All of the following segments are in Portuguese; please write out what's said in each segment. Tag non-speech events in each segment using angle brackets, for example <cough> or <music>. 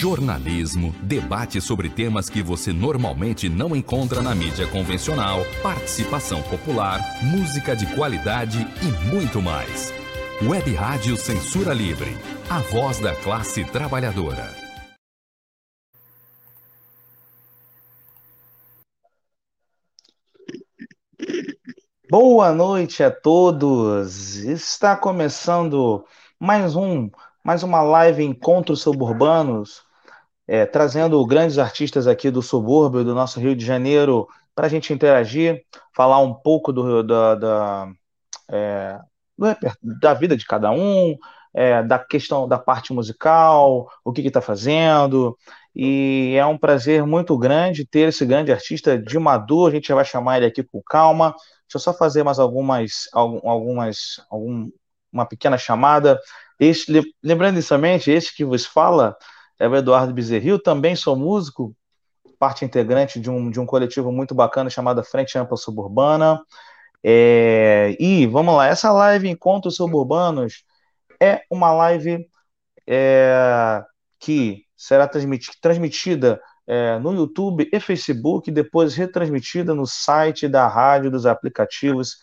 jornalismo, debate sobre temas que você normalmente não encontra na mídia convencional, participação popular, música de qualidade e muito mais. Web Rádio Censura Livre, a voz da classe trabalhadora. Boa noite a todos. Está começando mais um, mais uma live Encontros Suburbanos, é, trazendo grandes artistas aqui do subúrbio do nosso Rio de Janeiro para a gente interagir, falar um pouco do, da, da, é, da vida de cada um, é, da questão da parte musical, o que está fazendo. E é um prazer muito grande ter esse grande artista de Maduro. A gente já vai chamar ele aqui com calma. Deixa eu só fazer mais algumas, algumas, algum, uma pequena chamada. Este, lembrando inicialmente, este que vos fala é o Eduardo Bezerril, também sou músico, parte integrante de um, de um coletivo muito bacana chamado Frente Ampla Suburbana. É, e vamos lá, essa live Encontros Suburbanos é uma live é, que será transmitida, é, no YouTube e Facebook, depois retransmitida no site da rádio, dos aplicativos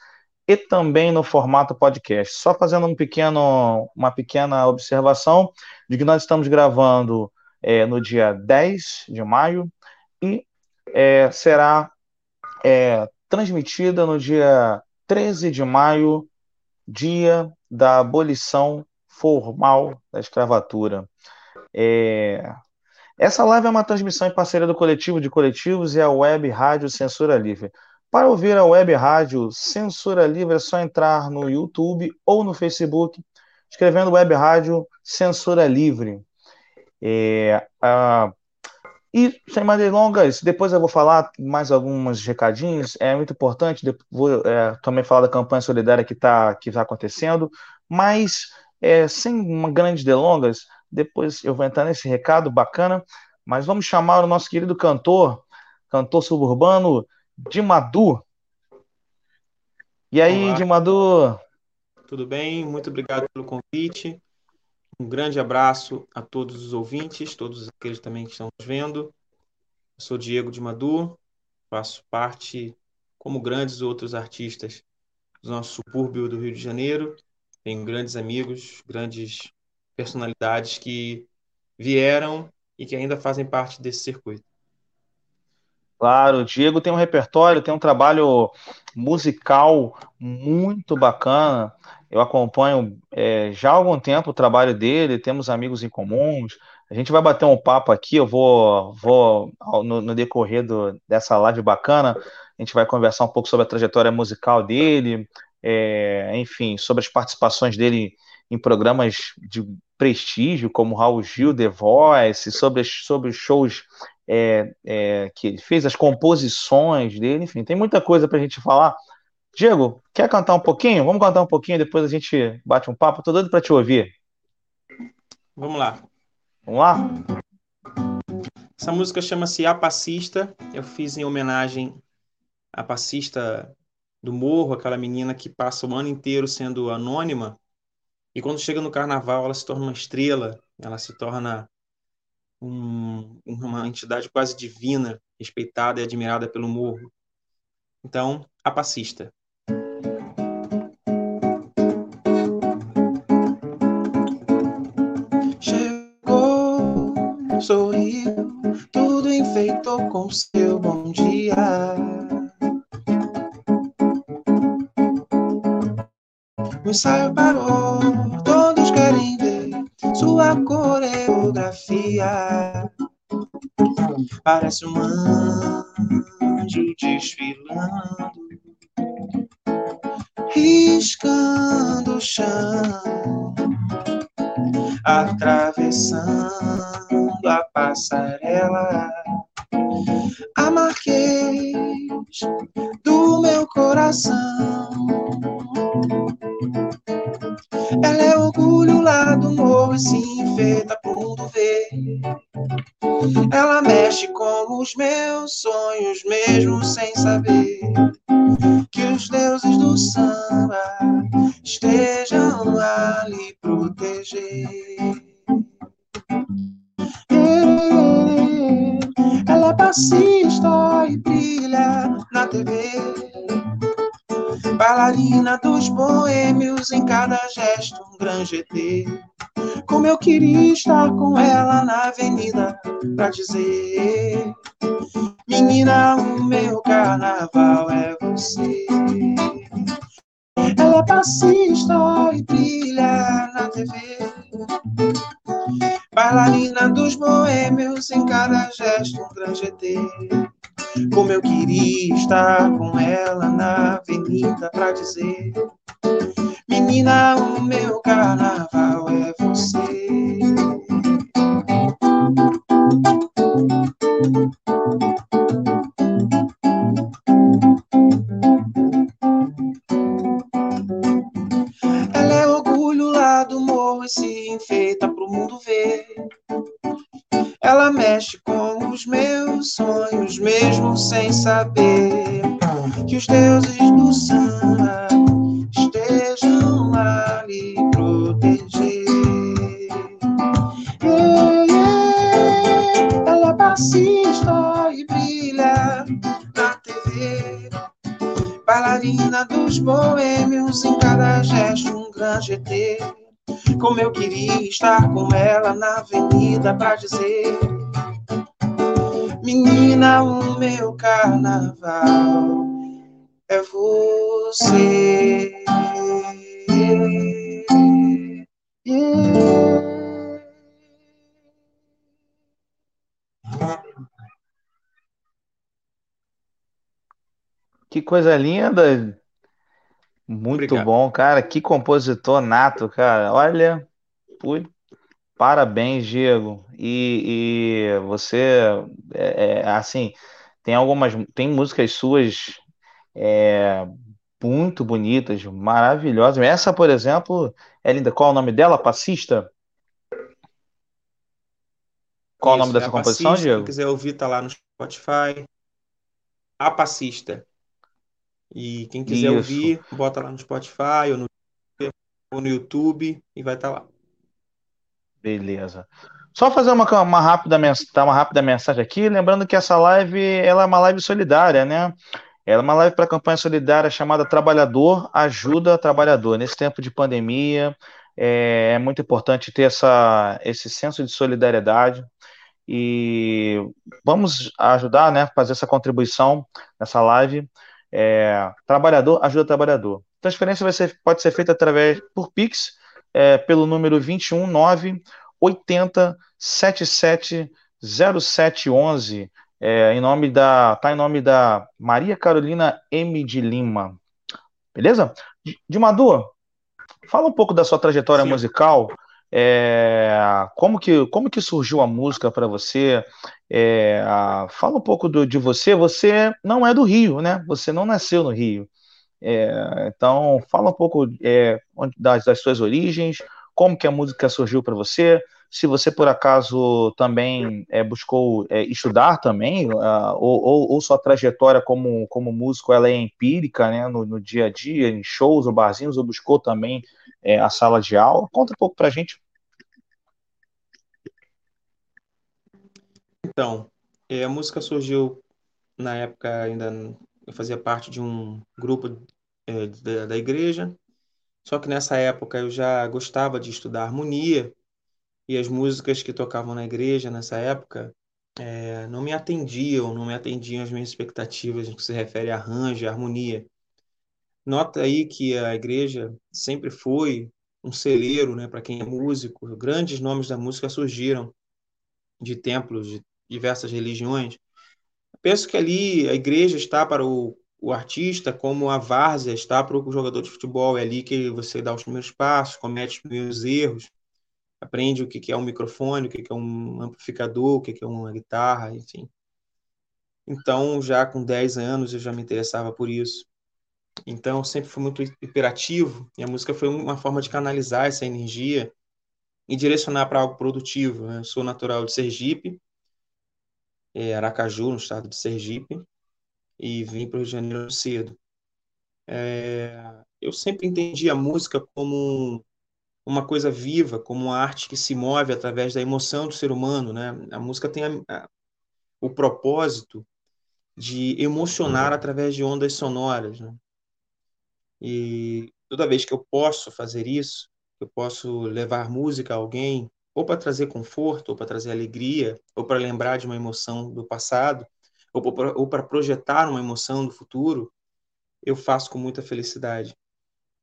e também no formato podcast. Só fazendo um pequeno, uma pequena observação de que nós estamos gravando é, no dia 10 de maio e é, será é, transmitida no dia 13 de maio, dia da abolição formal da escravatura. É... Essa live é uma transmissão em parceria do Coletivo de Coletivos e a Web Rádio Censura Livre. Para ouvir a Web Rádio Censura Livre é só entrar no YouTube ou no Facebook, escrevendo Web Rádio Censura Livre. É, e, sem mais delongas, depois eu vou falar mais alguns recadinhos. É muito importante, vou é, também falar da campanha solidária que está que tá acontecendo, mas é, sem grandes delongas, depois eu vou entrar nesse recado bacana, mas vamos chamar o nosso querido cantor, cantor suburbano, Dimadu. E aí, Olá. Dimadu? Tudo bem? Muito obrigado pelo convite. Um grande abraço a todos os ouvintes, todos aqueles também que estão nos vendo. Eu sou Diego de Madu, faço parte, como grandes outros artistas, do nosso subúrbio do Rio de Janeiro. Tenho grandes amigos, grandes personalidades que vieram e que ainda fazem parte desse circuito. Claro, o Diego tem um repertório, tem um trabalho musical muito bacana. Eu acompanho é, já há algum tempo o trabalho dele, temos amigos em comuns. A gente vai bater um papo aqui, eu vou, vou no, no decorrer do, dessa live bacana, a gente vai conversar um pouco sobre a trajetória musical dele, é, enfim, sobre as participações dele em programas de prestígio, como Raul Gil, The Voice, sobre, sobre shows é, é, que ele fez, as composições dele, enfim, tem muita coisa para a gente falar. Diego, quer cantar um pouquinho? Vamos cantar um pouquinho, depois a gente bate um papo. Tô doido para te ouvir. Vamos lá. Vamos lá? Essa música chama-se A Passista. Eu fiz em homenagem à passista do morro, aquela menina que passa o ano inteiro sendo anônima. E quando chega no carnaval, ela se torna uma estrela, ela se torna um, uma entidade quase divina, respeitada e admirada pelo morro. Então, a passista. Chegou, sorriu, tudo enfeitou com seu bom dia. O ensaio parou, coreografia. Parece um anjo desfilando, riscando o chão, atravessando a passarela. Dizer: Menina, o meu carnaval é você. Ela é passista e brilha na TV. Bailarina dos boêmios, em cada gesto um grande GT. Como eu queria estar com ela na avenida pra dizer: Menina, o meu carnaval é você. Ela é orgulho lá do morro e se enfeita pro mundo ver. Ela mexe com os meus sonhos, mesmo sem saber que os deuses estar com ela na avenida pra dizer: Menina, o meu carnaval é você. Yeah. Que coisa linda. Muito Obrigado. bom, cara. Que compositor nato, cara. Olha, pui. Parabéns, Diego. E, e você, é, é, assim, tem algumas, tem músicas suas é, muito bonitas, maravilhosas. Essa, por exemplo, é linda. Qual é o nome dela? Passista? Qual é o nome Isso, é dessa a composição, Passista. Diego? quiser ouvir, tá lá no Spotify. A Passista. E quem quiser Isso. ouvir, bota lá no Spotify ou no, ou no YouTube e vai estar lá. Beleza. Só fazer uma, uma rápida uma rápida mensagem aqui, lembrando que essa live ela é uma live solidária, né? Ela é uma live para a campanha solidária chamada Trabalhador Ajuda Trabalhador. Nesse tempo de pandemia, é, é muito importante ter essa, esse senso de solidariedade e vamos ajudar, né? Fazer essa contribuição nessa live. É, trabalhador ajuda trabalhador. Transferência vai ser, pode ser feita através por Pix, é, pelo número 219 80 77 0711, é, em nome da, tá em nome da Maria Carolina M de Lima. Beleza? De Madu, fala um pouco da sua trajetória Sim. musical. É, como que como que surgiu a música para você? É, fala um pouco do- de você. Você não é do Rio, né? Você não nasceu no Rio. É, então, fala um pouco é, das, das suas origens, como que a música surgiu para você, se você por acaso também é, buscou é, estudar também, ah, ou, ou, ou sua trajetória como, como músico ela é empírica, né, no, no dia a dia, em shows ou barzinhos, ou buscou também é, a sala de aula. Conta um pouco pra gente. Então, é, a música surgiu na época ainda eu fazia parte de um grupo é, da, da igreja, só que nessa época eu já gostava de estudar harmonia e as músicas que tocavam na igreja nessa época é, não me atendiam, não me atendiam às minhas expectativas no que se refere a arranjo, e harmonia. Nota aí que a igreja sempre foi um celeiro, né, para quem é músico. Grandes nomes da música surgiram de templos de diversas religiões. Penso que ali a igreja está para o, o artista como a várzea está para o jogador de futebol. É ali que você dá os primeiros passos, comete os primeiros erros, aprende o que é um microfone, o que é um amplificador, o que é uma guitarra, enfim. Então, já com 10 anos, eu já me interessava por isso. Então, sempre fui muito hiperativo e a música foi uma forma de canalizar essa energia e direcionar para algo produtivo. né? Eu sou natural de Sergipe, é, Aracaju, no estado de Sergipe, e vim para o Rio de Janeiro cedo. É, eu sempre entendi a música como uma coisa viva, como uma arte que se move através da emoção do ser humano, né? A música tem a, a, o propósito de emocionar através de ondas sonoras. Né? E toda vez que eu posso fazer isso, eu posso levar música a alguém, ou para trazer conforto, ou para trazer alegria, ou para lembrar de uma emoção do passado, ou para projetar uma emoção do futuro, eu faço com muita felicidade.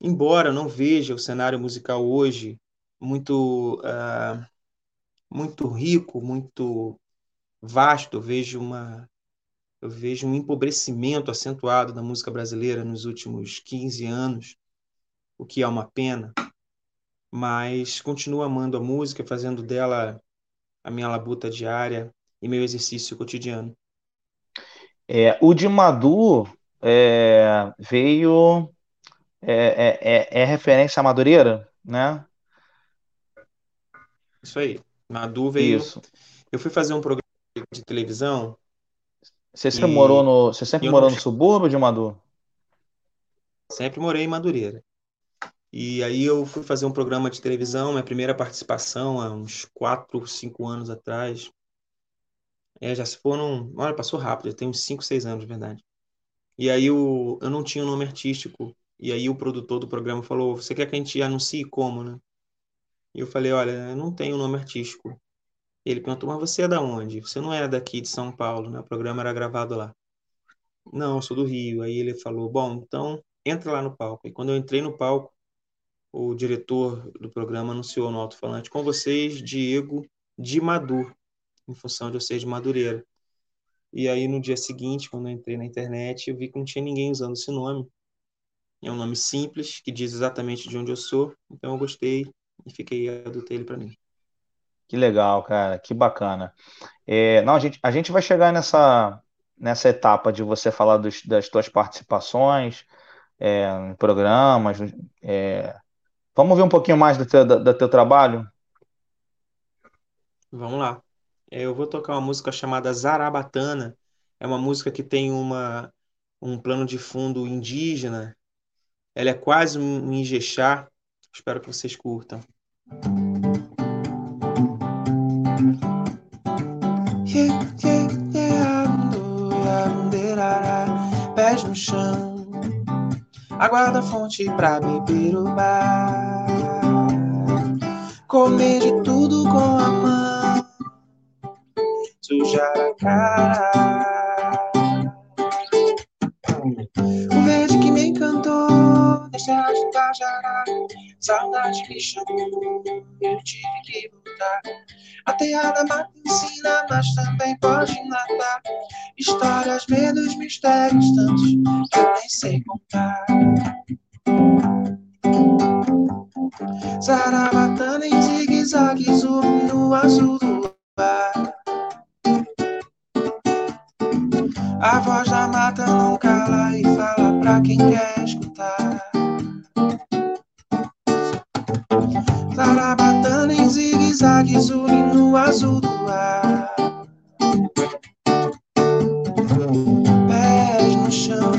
Embora não veja o cenário musical hoje muito uh, muito rico, muito vasto, eu vejo uma eu vejo um empobrecimento acentuado da música brasileira nos últimos 15 anos, o que é uma pena, mas continuo amando a música, fazendo dela a minha labuta diária e meu exercício cotidiano. É, o de Madu é, veio. É, é, é, é referência à Madureira, né? Isso aí. Madu veio. Isso. Eu fui fazer um programa de televisão você sempre e... morou no, você sempre morou não... no subúrbio de Madu? Sempre morei em Madureira. E aí eu fui fazer um programa de televisão, minha primeira participação há uns 4, 5 anos atrás. É, já se foram, olha, passou rápido, já tem uns 5, 6 anos, de verdade. E aí eu, eu não tinha um nome artístico. E aí o produtor do programa falou: "Você quer que a gente anuncie como, né?" E eu falei: "Olha, eu não tenho nome artístico. Ele perguntou, mas você é da onde? Você não é daqui de São Paulo, né? O programa era gravado lá. Não, eu sou do Rio. Aí ele falou, bom, então entra lá no palco. E quando eu entrei no palco, o diretor do programa anunciou no alto-falante, com vocês, Diego de Madur, em função de eu ser de Madureira. E aí no dia seguinte, quando eu entrei na internet, eu vi que não tinha ninguém usando esse nome. É um nome simples, que diz exatamente de onde eu sou, então eu gostei e fiquei adotei ele para mim. Que legal, cara, que bacana. É, não, a gente, a gente vai chegar nessa, nessa etapa de você falar dos, das suas participações é, em programas. É, vamos ver um pouquinho mais do teu, do, do teu trabalho? Vamos lá. É, eu vou tocar uma música chamada Zarabatana. É uma música que tem uma, um plano de fundo indígena. Ela é quase um Ijexá. Espero que vocês curtam. Aguarda a fonte pra beber o bar. Comer de tudo com a mão, sujar a cara. Encantou, deixar de tajará. Saudade me chamou, eu tive que voltar. A teada mata ensina, mas também pode matar. Histórias, medos, mistérios, tantos que eu nem sei contar. Zarabatana em zigue-zague, no azul do mar. A voz da mata não cala e fala pra quem quer escutar. Zarabatana em zigue-zague, no azul do ar. Pés no chão,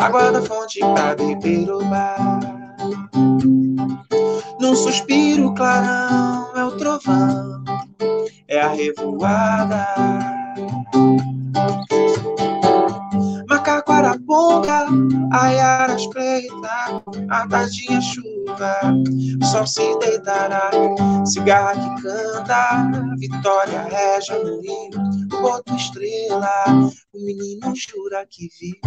água da fonte pra beber o bar. Num suspiro clarão é o trovão, é a revoada. Macaquaraponga, aiaras preta, a tardinha chuva, o sol se deitará, cigarra que canta, vitória reja no rio, o boto estrela, o menino jura que viu.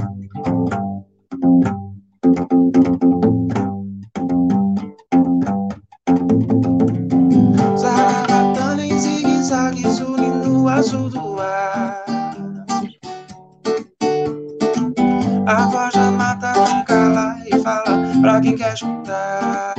Quem quer escutar.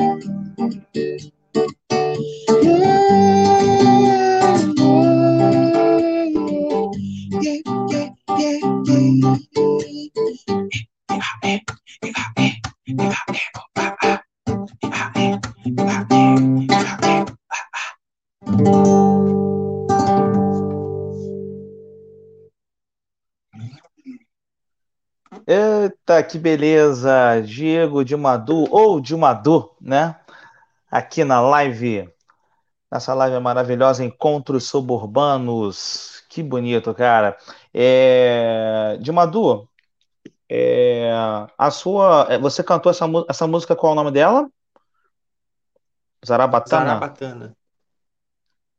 Que beleza! Diego de Madu, ou de Madu, né? Aqui na live, nessa live maravilhosa Encontros Suburbanos. Que bonito, cara. É... De Madu, é... a sua, é, você cantou essa, essa música, qual é o nome dela? Zarabatana? Zarabatana.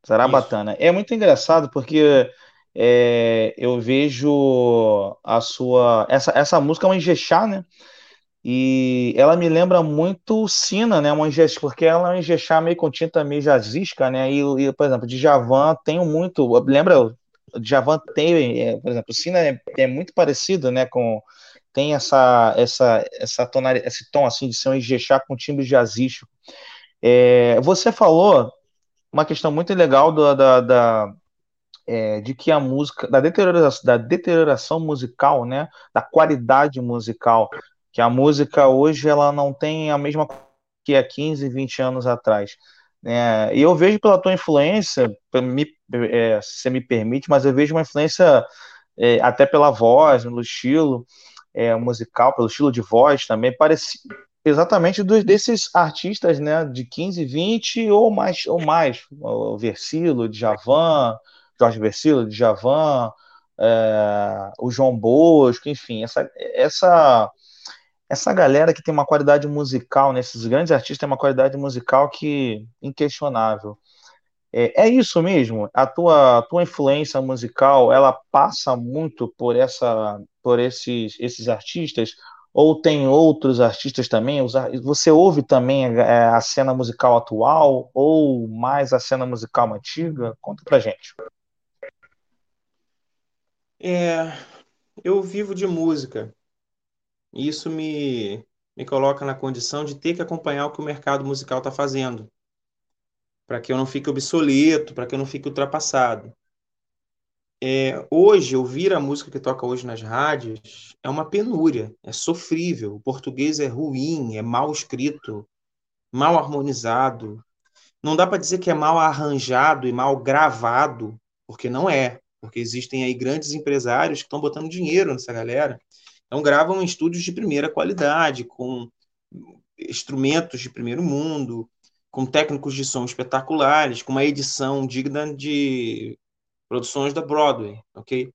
Zarabatana. Isso. É muito engraçado porque é, eu vejo a sua. Essa, essa música é uma Ijexá, né? E ela me lembra muito Sina, né? Uma Ijexá, porque ela é uma Ijexá meio com tinta meio jazzística, né? E, e, por exemplo, de Javan tem muito. Lembra? Javan tem, é, por exemplo, Sina é, é, muito parecido, né? Com tem essa essa essa tonalidade, esse tom assim de ser um Ijexá com timbre jazzístico. É, você falou uma questão muito legal do, da, da é, de que a música, da deterioração, da deterioração musical, né, da qualidade musical, que a música hoje ela não tem a mesma que há 15, 20 anos atrás. Né? E eu vejo pela tua influência, me, é, se você me permite, mas eu vejo uma influência é, até pela voz, pelo estilo é, musical, pelo estilo de voz também, parece, exatamente dos, desses artistas, né, de 15, 20 ou mais, ou mais, o Versilo, de Javan, Jorge Versilo, de Javan, é, o João Bosco, enfim, essa, essa, essa galera que tem uma qualidade musical, né, esses grandes artistas têm uma qualidade musical que inquestionável. É, é isso mesmo? A tua, a tua influência musical, ela passa muito por essa, por esses, esses artistas? Ou tem outros artistas também? Você ouve também é, a cena musical atual ou mais a cena musical antiga? Conta pra gente. É, eu vivo de música. E isso me, me coloca na condição de ter que acompanhar o que o mercado musical está fazendo, para que eu não fique obsoleto, para que eu não fique ultrapassado. É, hoje, ouvir a música que toca hoje nas rádios é uma penúria, é sofrível. O português é ruim, é mal escrito, mal harmonizado. Não dá para dizer que é mal arranjado e mal gravado, porque não é. Porque existem aí grandes empresários que estão botando dinheiro nessa galera. Então, gravam estúdios de primeira qualidade, com instrumentos de primeiro mundo, com técnicos de som espetaculares, com uma edição digna de produções da Broadway, ok?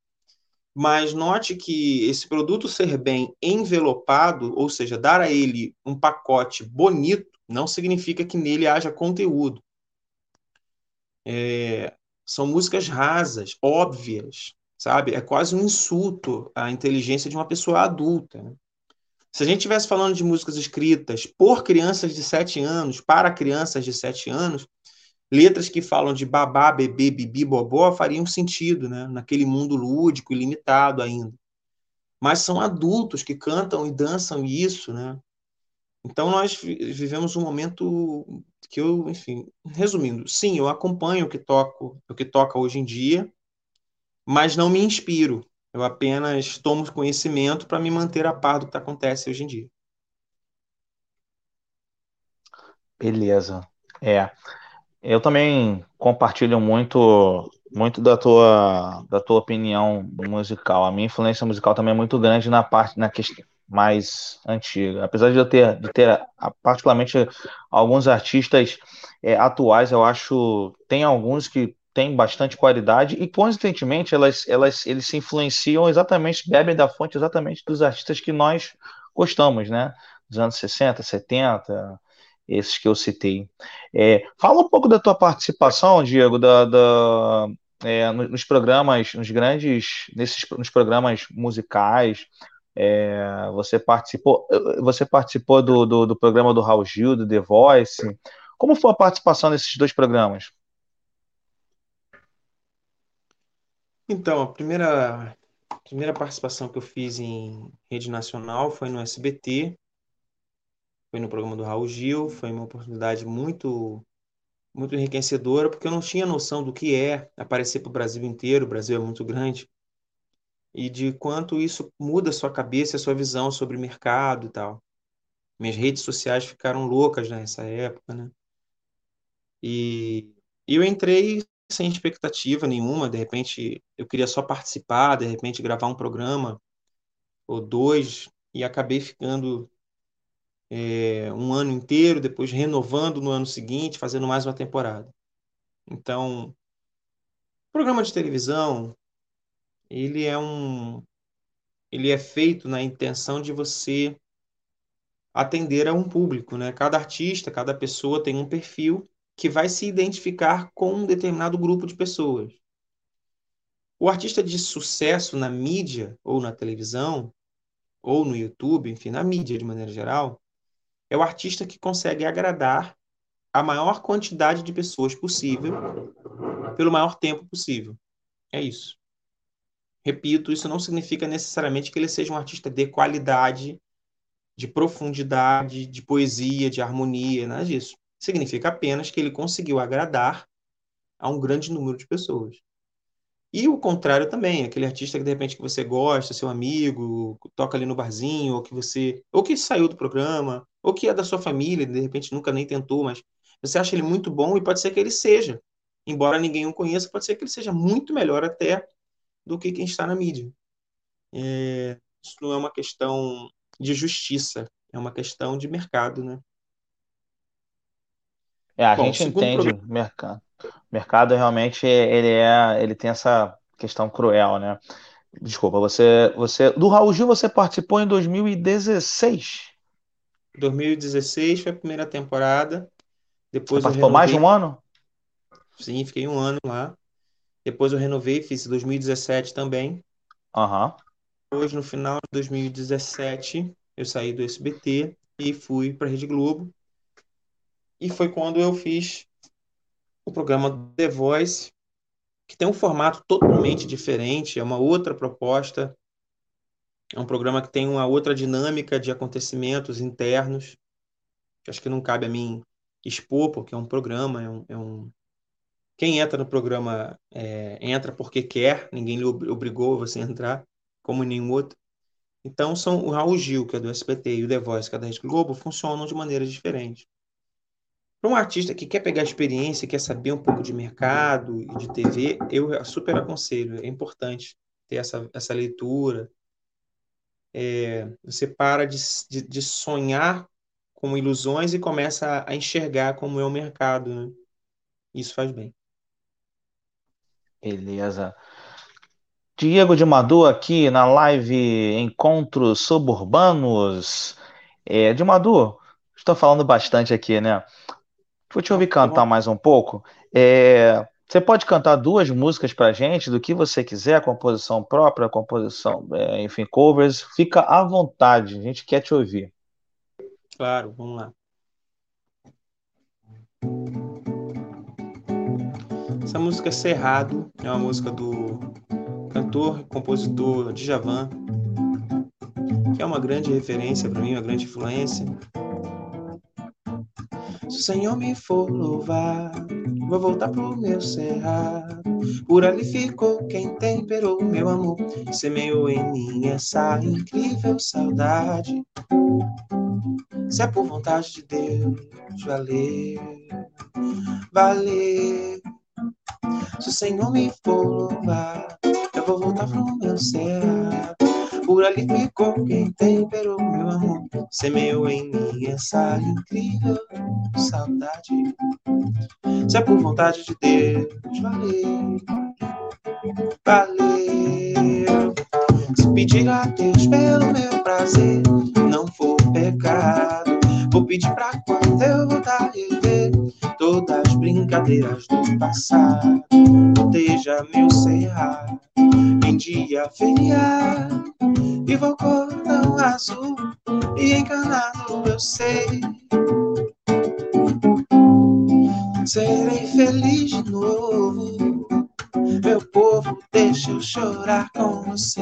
Mas note que esse produto ser bem envelopado, ou seja, dar a ele um pacote bonito, não significa que nele haja conteúdo. É, são músicas rasas, óbvias, sabe? É quase um insulto à inteligência de uma pessoa adulta. Né? Se a gente estivesse falando de músicas escritas por crianças de 7 anos, para crianças de 7 anos, letras que falam de babá, bebê, bibi, bobó fariam sentido, né? Naquele mundo lúdico e limitado ainda. Mas são adultos que cantam e dançam isso, né? Então nós vivemos um momento que eu, enfim, resumindo, sim, eu acompanho o que toco, o que toca hoje em dia, mas não me inspiro. Eu apenas tomo conhecimento para me manter a par do que acontece hoje em dia. Beleza. É. Eu também compartilho muito muito da tua da tua opinião musical. A minha influência musical também é muito grande na parte na questão mais antiga. Apesar de eu ter de ter particularmente alguns artistas é, atuais, eu acho tem alguns que têm bastante qualidade e coincidentemente elas elas eles se influenciam exatamente bebem da fonte exatamente dos artistas que nós gostamos, né? Dos anos 60, 70, esses que eu citei. É, fala um pouco da tua participação, Diego, da, da é, nos programas, nos grandes, nesses, nos programas musicais. É, você participou, você participou do, do, do, programa do Raul Gil, do The Voice. Como foi a participação nesses dois programas? Então, a primeira, a primeira participação que eu fiz em rede nacional foi no SBT, foi no programa do Raul Gil, foi uma oportunidade muito muito enriquecedora, porque eu não tinha noção do que é aparecer para o Brasil inteiro, o Brasil é muito grande, e de quanto isso muda a sua cabeça, a sua visão sobre mercado e tal. Minhas redes sociais ficaram loucas nessa época, né? E eu entrei sem expectativa nenhuma, de repente eu queria só participar, de repente gravar um programa ou dois, e acabei ficando é, um ano inteiro, depois renovando no ano seguinte, fazendo mais uma temporada. Então, programa de televisão, ele é um ele é feito na intenção de você atender a um público, né? Cada artista, cada pessoa tem um perfil que vai se identificar com um determinado grupo de pessoas. O artista de sucesso na mídia ou na televisão ou no YouTube, enfim, na mídia de maneira geral, é o artista que consegue agradar a maior quantidade de pessoas possível pelo maior tempo possível. É isso. Repito, isso não significa necessariamente que ele seja um artista de qualidade, de profundidade, de poesia, de harmonia, nada disso. Significa apenas que ele conseguiu agradar a um grande número de pessoas. E o contrário também, aquele artista que de repente que você gosta, seu amigo, toca ali no barzinho, ou que você, ou que saiu do programa, ou que é da sua família, de repente nunca nem tentou, mas você acha ele muito bom e pode ser que ele seja. Embora ninguém o conheça, pode ser que ele seja muito melhor até do que quem está na mídia. É, isso não é uma questão de justiça, é uma questão de mercado, né? É, a Bom, gente entende problema... mercado. mercado realmente ele é, ele tem essa questão cruel, né? Desculpa, você, você do Raul Gil você participou em 2016. 2016 foi a primeira temporada. Depois você participou mais de um ano? Sim, fiquei um ano lá. Depois eu renovei, fiz 2017 também. Aham. Uhum. Hoje, no final de 2017, eu saí do SBT e fui para a Rede Globo. E foi quando eu fiz o programa The Voice, que tem um formato totalmente diferente, é uma outra proposta. É um programa que tem uma outra dinâmica de acontecimentos internos, que acho que não cabe a mim expor, porque é um programa, é um, é um, quem entra no programa é, entra porque quer, ninguém lhe obrigou você a entrar, como nenhum outro. Então, são o Raul Gil, que é do SBT, e o The Voice, que é da Rede Globo, funcionam de maneiras diferentes. Para um artista que quer pegar experiência, quer saber um pouco de mercado e de TV, eu super aconselho. É importante ter essa, essa leitura. É, você para de, de, de, sonhar com ilusões e começa a enxergar como é o mercado. Né? Isso faz bem. Beleza. Diego de Madu aqui na live Encontros Suburbanos. É, de Madu, estou falando bastante aqui, né? Vou te ouvir cantar mais um pouco. É, você pode cantar duas músicas para gente, do que você quiser, composição própria, composição, é, enfim, covers. Fica à vontade, a gente quer te ouvir. Claro, vamos lá. Essa música Cerrado, é uma música do cantor e compositor Djavan, que é uma grande referência para mim, uma grande influência. Se o Senhor me for louvar, vou voltar pro meu cerrado. Por ali ficou quem temperou meu amor, semeou em mim essa incrível saudade. Se é por vontade de Deus, valeu, valeu. Se o Senhor me for louvar, eu vou voltar pro meu cerrado. Por ali ficou quem temperou meu amor, semeou em mim essa incrível saudade. Se é por vontade de Deus, valeu, valeu. Se pedir a Deus pelo meu prazer, não for pecado, vou pedir pra quando eu voltar rever todas as brincadeiras do passado. Proteja meu cerrado em dia feriado. Viva o cordão azul e encanado eu sei. Serei feliz de novo. Meu povo, deixa eu chorar com você.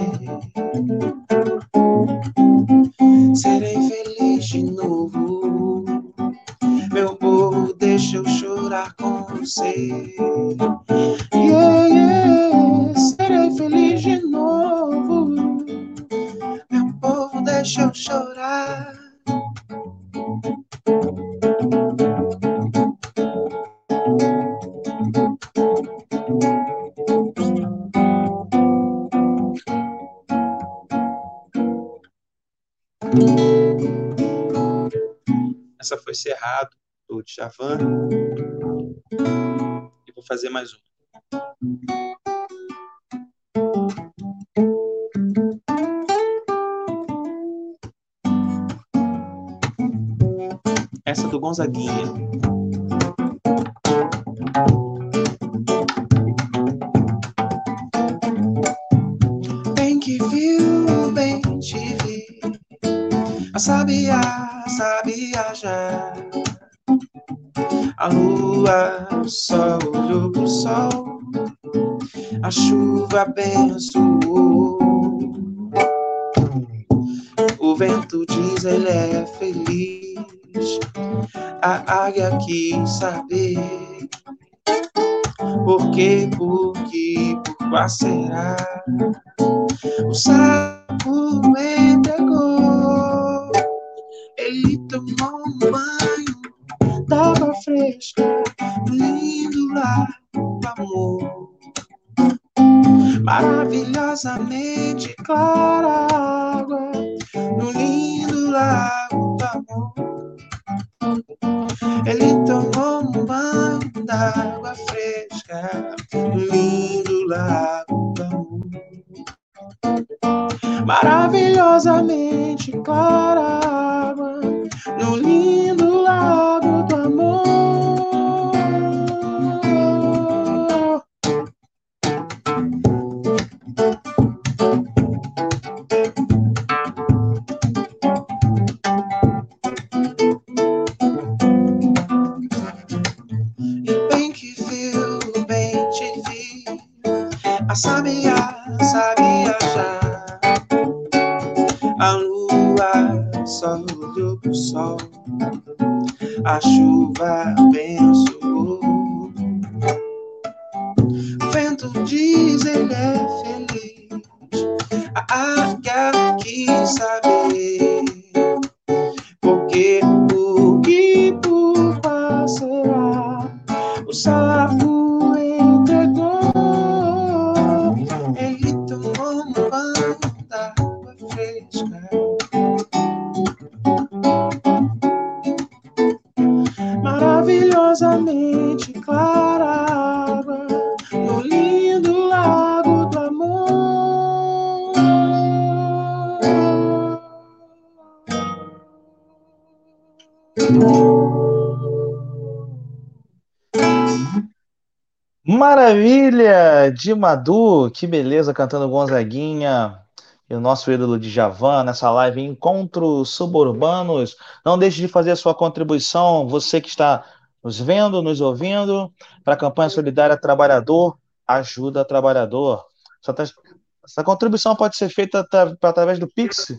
e vou fazer mais um Essa do Gonzaguinha. Quis saber. Por que, por que, por qual será? O Ele tomou um banho d'água fresca, no lindo lago. Maravilhosamente clara Madu, que beleza cantando Gonzaguinha e o nosso ídolo de Javan nessa live Encontros Suburbanos. Não deixe de fazer a sua contribuição, você que está nos vendo, nos ouvindo, para a campanha solidária Trabalhador Ajuda Trabalhador. Essa, tá- essa contribuição pode ser feita atra- através do Pix,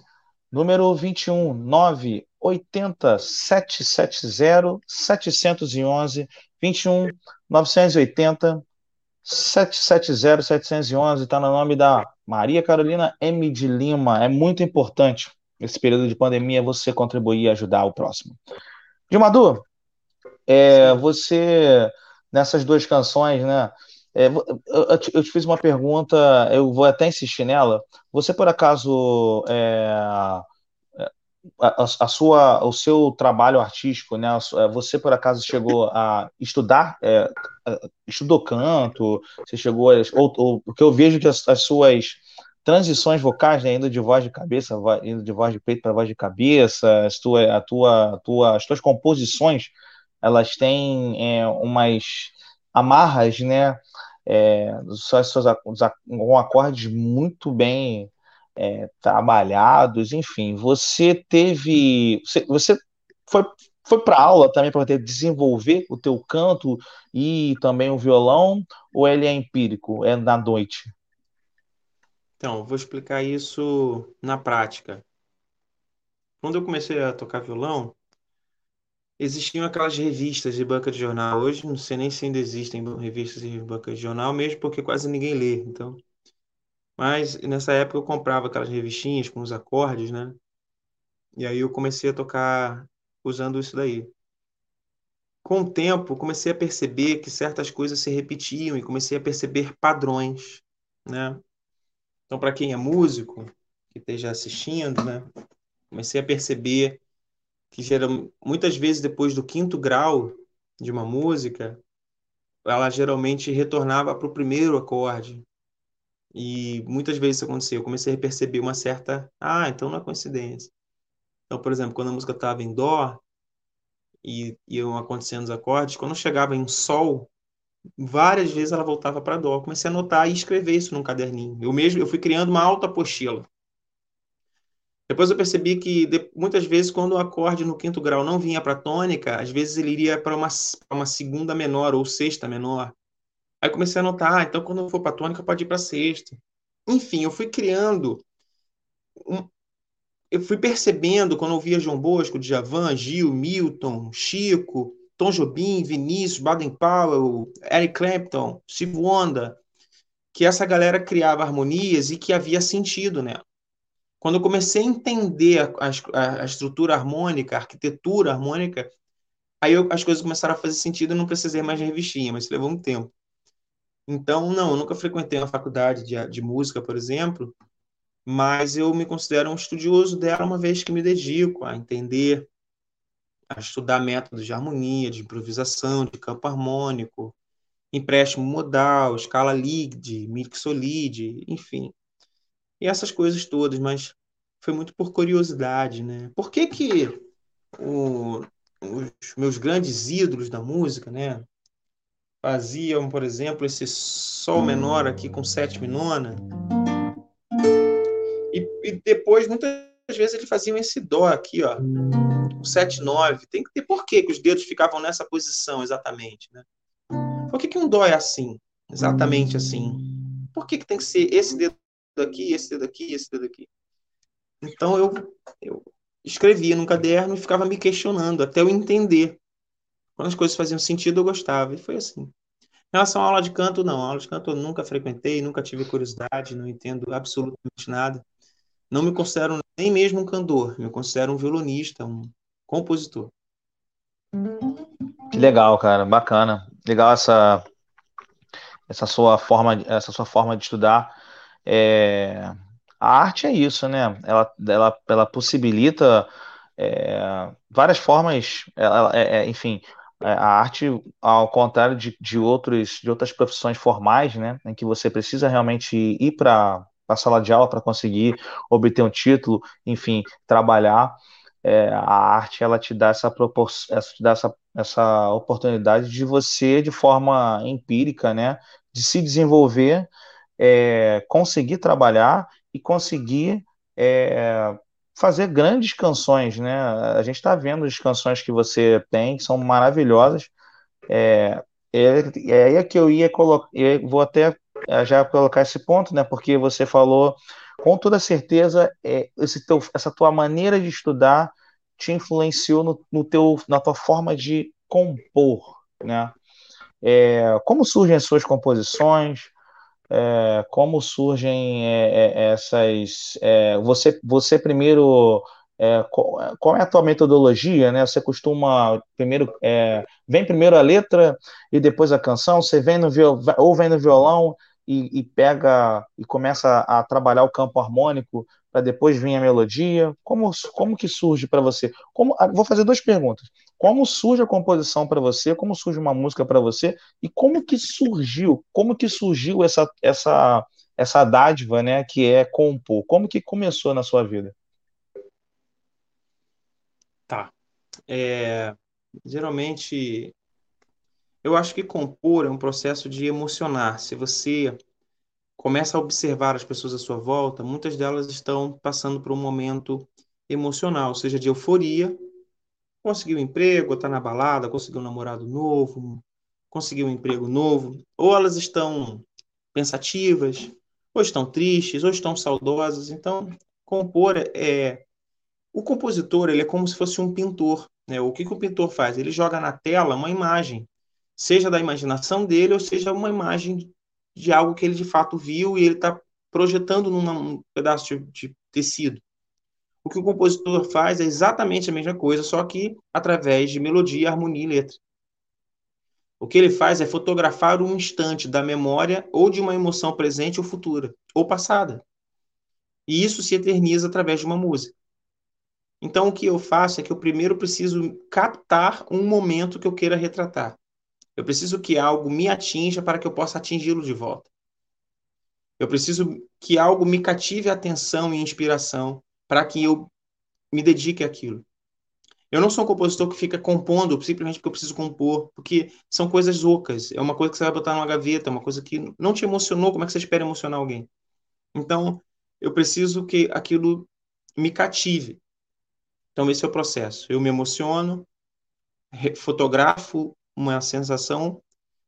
número 21 980 770 711 21 980 770 711 está no nome da Maria Carolina M. de Lima. É muito importante nesse período de pandemia você contribuir e ajudar o próximo. Dimadu, é, você nessas duas canções, né? é, eu te fiz uma pergunta, eu vou até insistir nela. Você por acaso é, a, a sua, o seu trabalho artístico, né? sua- Você por acaso chegou a estudar, é, estudou canto? Você chegou a, ou, ou porque eu vejo que as, as suas transições vocais, né, indo de voz de cabeça, indo de voz de peito para voz de cabeça, as tua, a tua, tua, as tuas composições, elas têm é, umas amarras, né? É, acordes muito bem é, trabalhados, enfim, você teve, você, você foi, foi para aula também para desenvolver o teu canto e também o violão, ou ele é empírico, é na noite? Então, vou explicar isso na prática. Quando eu comecei a tocar violão, existiam aquelas revistas de banca de jornal. Hoje, não sei nem se ainda existem revistas de banca de jornal, mesmo porque quase ninguém lê. Então, mas nessa época eu comprava aquelas revistinhas com os acordes, né? E aí eu comecei a tocar usando isso daí. Com o tempo, comecei a perceber que certas coisas se repetiam e comecei a perceber padrões, né? Então, para quem é músico, que esteja assistindo, né? Comecei a perceber que geral, muitas vezes depois do quinto grau de uma música, ela geralmente retornava para o primeiro acorde. E muitas vezes isso aconteceu. Eu comecei a perceber uma certa. Ah, então não é coincidência. Então, por exemplo, quando a música estava em Dó, e iam acontecendo os acordes, quando chegava em sol, várias vezes ela voltava para dó. comecei a anotar e escrever isso num caderninho. Eu mesmo, eu fui criando uma alta apostila. Depois eu percebi que de, muitas vezes quando o acorde no quinto grau não vinha para tônica, às vezes ele iria para uma, uma segunda menor ou sexta menor. Aí comecei a anotar, ah, então quando for para tônica pode ir para sexta. Enfim, eu fui criando um, eu fui percebendo quando eu via João Bosco, Djavan, Gil, Milton, Chico, Tom Jobim, Vinícius, Baden Powell, Eric Clapton, Steve Wonder, que essa galera criava harmonias e que havia sentido nela. Quando eu comecei a entender a, a, a estrutura harmônica, a arquitetura harmônica, aí eu, as coisas começaram a fazer sentido, eu não precisei mais de revistinha, mas levou um tempo. Então, não, eu nunca frequentei uma faculdade de, de música, por exemplo, mas eu me considero um estudioso dela, uma vez que me dedico a entender, a estudar métodos de harmonia, de improvisação, de campo harmônico, empréstimo modal, escala lead, mixolid, enfim. E essas coisas todas, mas foi muito por curiosidade, né? Por que que o, os meus grandes ídolos da música, né, faziam, por exemplo, esse sol menor aqui com sétima e nona, e, e depois, muitas vezes, eles faziam esse dó aqui, ó, o 7-9. Tem que ter por que os dedos ficavam nessa posição exatamente, né? Por que, que um dó é assim? Exatamente assim. Por que, que tem que ser esse dedo aqui, esse dedo aqui, esse dedo aqui? Então eu, eu escrevia no caderno e ficava me questionando até eu entender. Quando as coisas faziam sentido, eu gostava. E foi assim. Em relação à aula de canto, não. A aula de canto eu nunca frequentei, nunca tive curiosidade, não entendo absolutamente nada não me considero nem mesmo um cantor, me considero um violonista, um compositor. Que legal, cara, bacana. Legal essa essa sua forma, essa sua forma de estudar. É, a arte é isso, né? Ela, ela, ela possibilita é, várias formas, ela, é, é enfim, a arte, ao contrário de, de, outros, de outras profissões formais, né, em que você precisa realmente ir para a sala de aula para conseguir obter um título, enfim, trabalhar. É, a arte ela te dá essa essa, te dá essa, essa oportunidade de você, de forma empírica, né, de se desenvolver, é, conseguir trabalhar e conseguir é, fazer grandes canções, né? A gente está vendo as canções que você tem, que são maravilhosas. É, é, é aí que eu ia colocar, vou até é, já colocar esse ponto, né? Porque você falou com toda certeza é, teu, essa tua maneira de estudar te influenciou no, no teu, na tua forma de compor, né? É, como surgem as suas composições? É, como surgem é, é essas? É, você, você primeiro é, qual, é a tua metodologia, né? Você costuma primeiro vem primeiro a letra e depois a canção. Você vem no viol, ou vem no violão e, e pega e começa a trabalhar o campo harmônico para depois vir a melodia? Como, como que surge para você? Como, ah, vou fazer duas perguntas. Como surge a composição para você? Como surge uma música para você? E como que surgiu? Como que surgiu essa essa essa dádiva, né, que é compor? Como que começou na sua vida? Tá. É, geralmente eu acho que compor é um processo de emocionar. Se você começa a observar as pessoas à sua volta, muitas delas estão passando por um momento emocional, seja de euforia, conseguiu um emprego, está na balada, conseguiu um namorado novo, conseguiu um emprego novo, ou elas estão pensativas, ou estão tristes, ou estão saudosas. Então, compor é o compositor, ele é como se fosse um pintor, né? O que que o pintor faz? Ele joga na tela uma imagem seja da imaginação dele, ou seja uma imagem de algo que ele de fato viu e ele está projetando num pedaço de, de tecido. O que o compositor faz é exatamente a mesma coisa, só que através de melodia, harmonia e letra. O que ele faz é fotografar um instante da memória ou de uma emoção presente ou futura, ou passada. E isso se eterniza através de uma música. Então, o que eu faço é que eu primeiro preciso captar um momento que eu queira retratar. Eu preciso que algo me atinja para que eu possa atingi-lo de volta. Eu preciso que algo me cative atenção e inspiração para que eu me dedique àquilo. Eu não sou um compositor que fica compondo simplesmente porque eu preciso compor, porque são coisas ocas. É uma coisa que você vai botar numa gaveta, uma coisa que não te emocionou. Como é que você espera emocionar alguém? Então, eu preciso que aquilo me cative. Então, esse é o processo. Eu me emociono, fotografo uma sensação,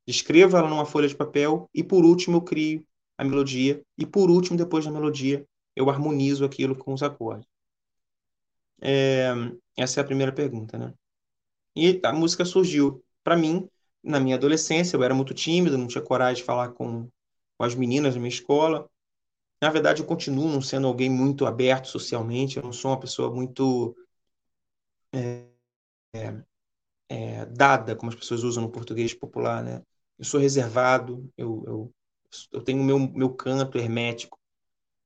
escrevo ela numa folha de papel e, por último, eu crio a melodia. E, por último, depois da melodia, eu harmonizo aquilo com os acordes. É, essa é a primeira pergunta, né? E a música surgiu para mim na minha adolescência. Eu era muito tímido, não tinha coragem de falar com, com as meninas da minha escola. Na verdade, eu continuo não sendo alguém muito aberto socialmente. Eu não sou uma pessoa muito é, é, é, dada, como as pessoas usam no português popular, né? Eu sou reservado, eu, eu, eu tenho meu, meu canto hermético.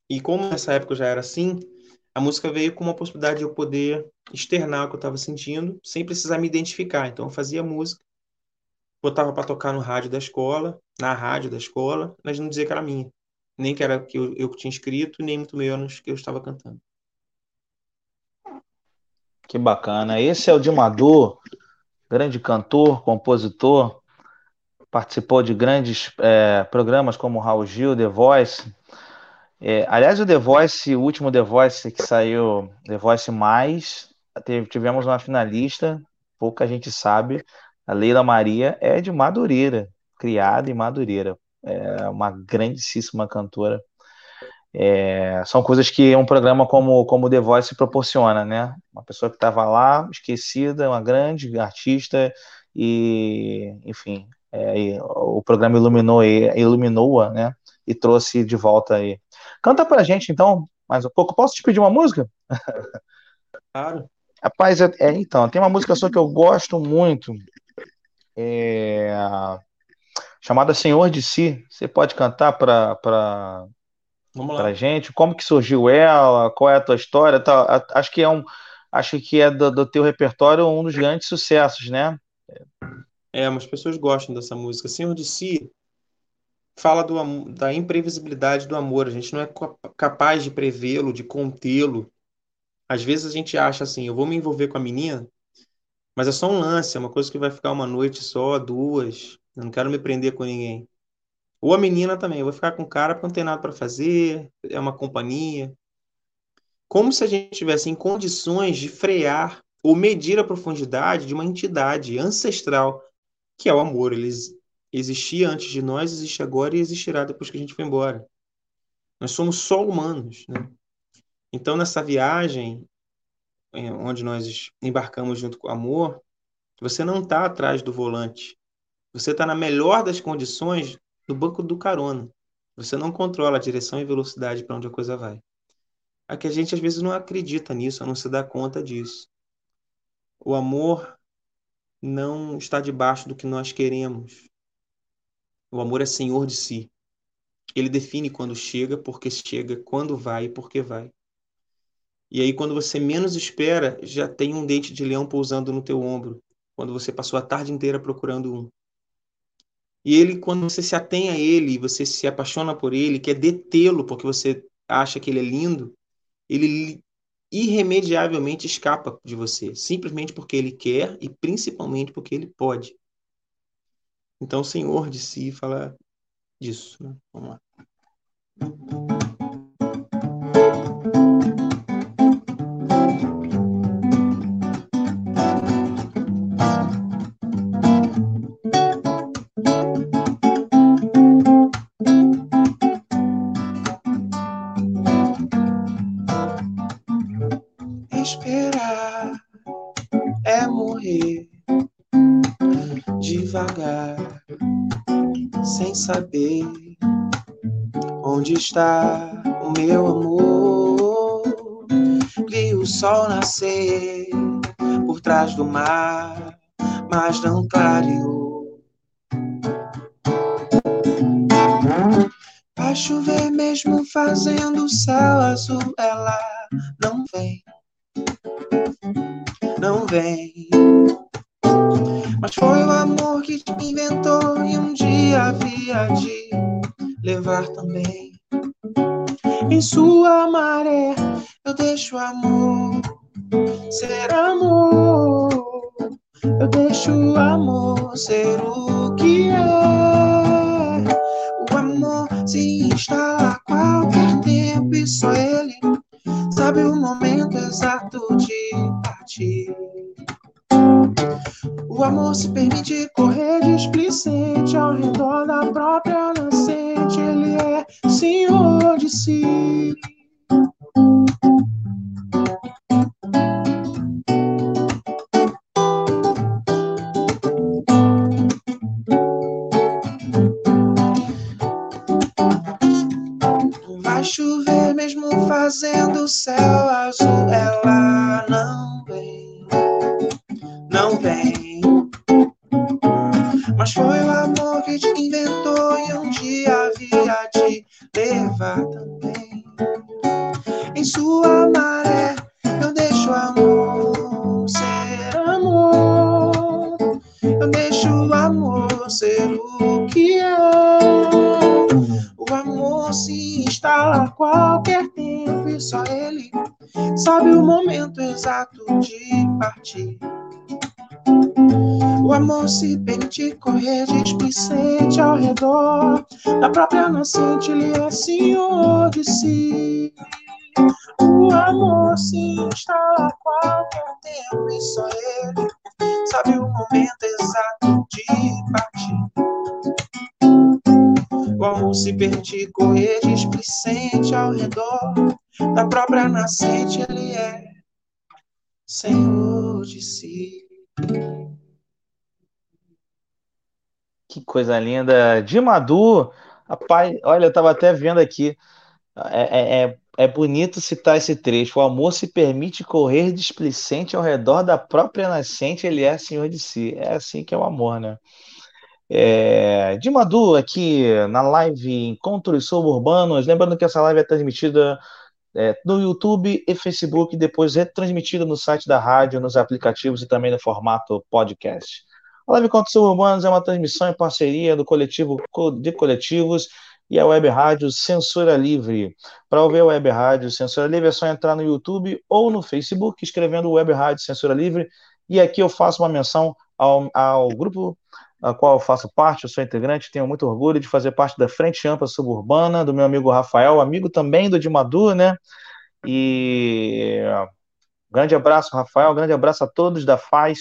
E como nessa época eu já era assim, a música veio com uma possibilidade de eu poder externar o que eu estava sentindo, sem precisar me identificar. Então eu fazia música, botava para tocar no rádio da escola, na rádio da escola, mas não dizia que era minha. Nem que era que eu, eu tinha escrito, nem muito menos que eu estava cantando. Que bacana. Esse é o Dimador, grande cantor, compositor, participou de grandes é, programas como Raul Gil, The Voice. É, aliás, o The Voice, o último The Voice que saiu, The Voice Mais, tivemos uma finalista, pouca gente sabe, a Leila Maria é de Madureira, criada em Madureira. É uma grandíssima cantora. É, são coisas que um programa como, como The Voice proporciona, né? Uma pessoa que estava lá, esquecida, uma grande artista, e, enfim, é, e o programa iluminou iluminou-a, né? E trouxe de volta aí. Canta pra gente, então, mais um pouco. Posso te pedir uma música? Claro. Rapaz, é, é, então, tem uma música só que eu gosto muito, é, chamada Senhor de Si. Você pode cantar para Vamos lá. Pra gente, como que surgiu ela, qual é a tua história, tá, acho que é um, acho que é do, do teu repertório um dos grandes sucessos, né? É, mas pessoas gostam dessa música. Senhor de Si fala do, da imprevisibilidade do amor. A gente não é capaz de prevê-lo, de contê-lo. Às vezes a gente acha assim, eu vou me envolver com a menina, mas é só um lance, é uma coisa que vai ficar uma noite só, duas. Eu não quero me prender com ninguém. Ou a menina também, eu vou ficar com o cara porque não tem nada para fazer, é uma companhia. Como se a gente estivesse em condições de frear ou medir a profundidade de uma entidade ancestral, que é o amor. Ele existia antes de nós, existe agora e existirá depois que a gente foi embora. Nós somos só humanos. Né? Então, nessa viagem, é, onde nós embarcamos junto com o amor, você não está atrás do volante. Você está na melhor das condições no banco do carona. Você não controla a direção e velocidade para onde a coisa vai. É que a gente às vezes não acredita nisso, não se dá conta disso. O amor não está debaixo do que nós queremos. O amor é senhor de si. Ele define quando chega, porque chega, quando vai e por que vai. E aí, quando você menos espera, já tem um dente de leão pousando no teu ombro, quando você passou a tarde inteira procurando um. E ele, quando você se atém a ele, você se apaixona por ele, quer detê-lo porque você acha que ele é lindo, ele irremediavelmente escapa de você, simplesmente porque ele quer e principalmente porque ele pode. Então, o Senhor de si fala disso. Né? Vamos lá. Está o meu amor. Vi o sol nascer por trás do mar, mas não clareou. Vai chover mesmo fazendo o céu azul, sua maré eu deixo amor ser amor. Eu deixo amor ser o exato de partir. O amor se permite correr displicente ao redor da própria nascente, ele é senhor de si. O amor se instala a qualquer tempo e só ele sabe o momento exato de partir. O amor se permite correr displicente ao redor da própria nascente, ele é senhor de si. Que coisa linda. De Madu, rapaz, olha, eu estava até vendo aqui. É, é, é, é bonito citar esse trecho. O amor se permite correr displicente ao redor da própria nascente, ele é senhor de si. É assim que é o amor, né? É, de Madu, aqui na live Encontros Suburbanos. Lembrando que essa live é transmitida é, no YouTube e Facebook, depois retransmitida no site da rádio, nos aplicativos e também no formato podcast. A Live Contos Urbanos é uma transmissão em parceria do coletivo de coletivos e a web rádio Censura Livre. Para ouvir a web rádio Censura Livre é só entrar no YouTube ou no Facebook escrevendo web rádio Censura Livre. E aqui eu faço uma menção ao, ao grupo a qual eu faço parte, eu sou integrante, tenho muito orgulho de fazer parte da Frente Ampla Suburbana, do meu amigo Rafael, amigo também do Dimadu, né? E grande abraço, Rafael, grande abraço a todos da FAZ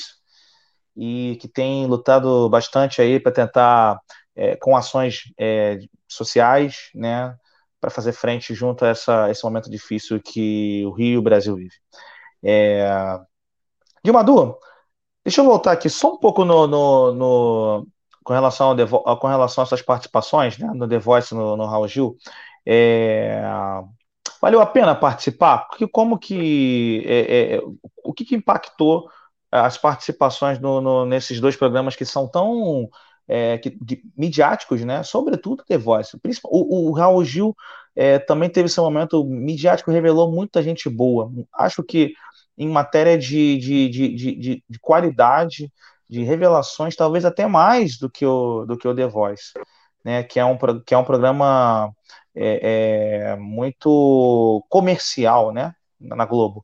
e que tem lutado bastante aí para tentar, é, com ações é, sociais, né, para fazer frente junto a essa, esse momento difícil que o Rio e o Brasil vivem. É... Dilmadu, Deixa eu voltar aqui só um pouco no, no, no com, relação ao com relação às suas participações né, no The Voice, no, no Raul Gil. É, valeu a pena participar? Porque como que é, é, o que, que, impactou as participações no, no, nesses dois programas que são tão é, que, de, midiáticos, né? Sobretudo The Voice. O, o Raul Gil é, também teve seu momento midiático, revelou muita gente boa. Acho que em matéria de, de, de, de, de qualidade, de revelações, talvez até mais do que o, do que o The Voice, né? que, é um, que é um programa é, é, muito comercial né? na Globo.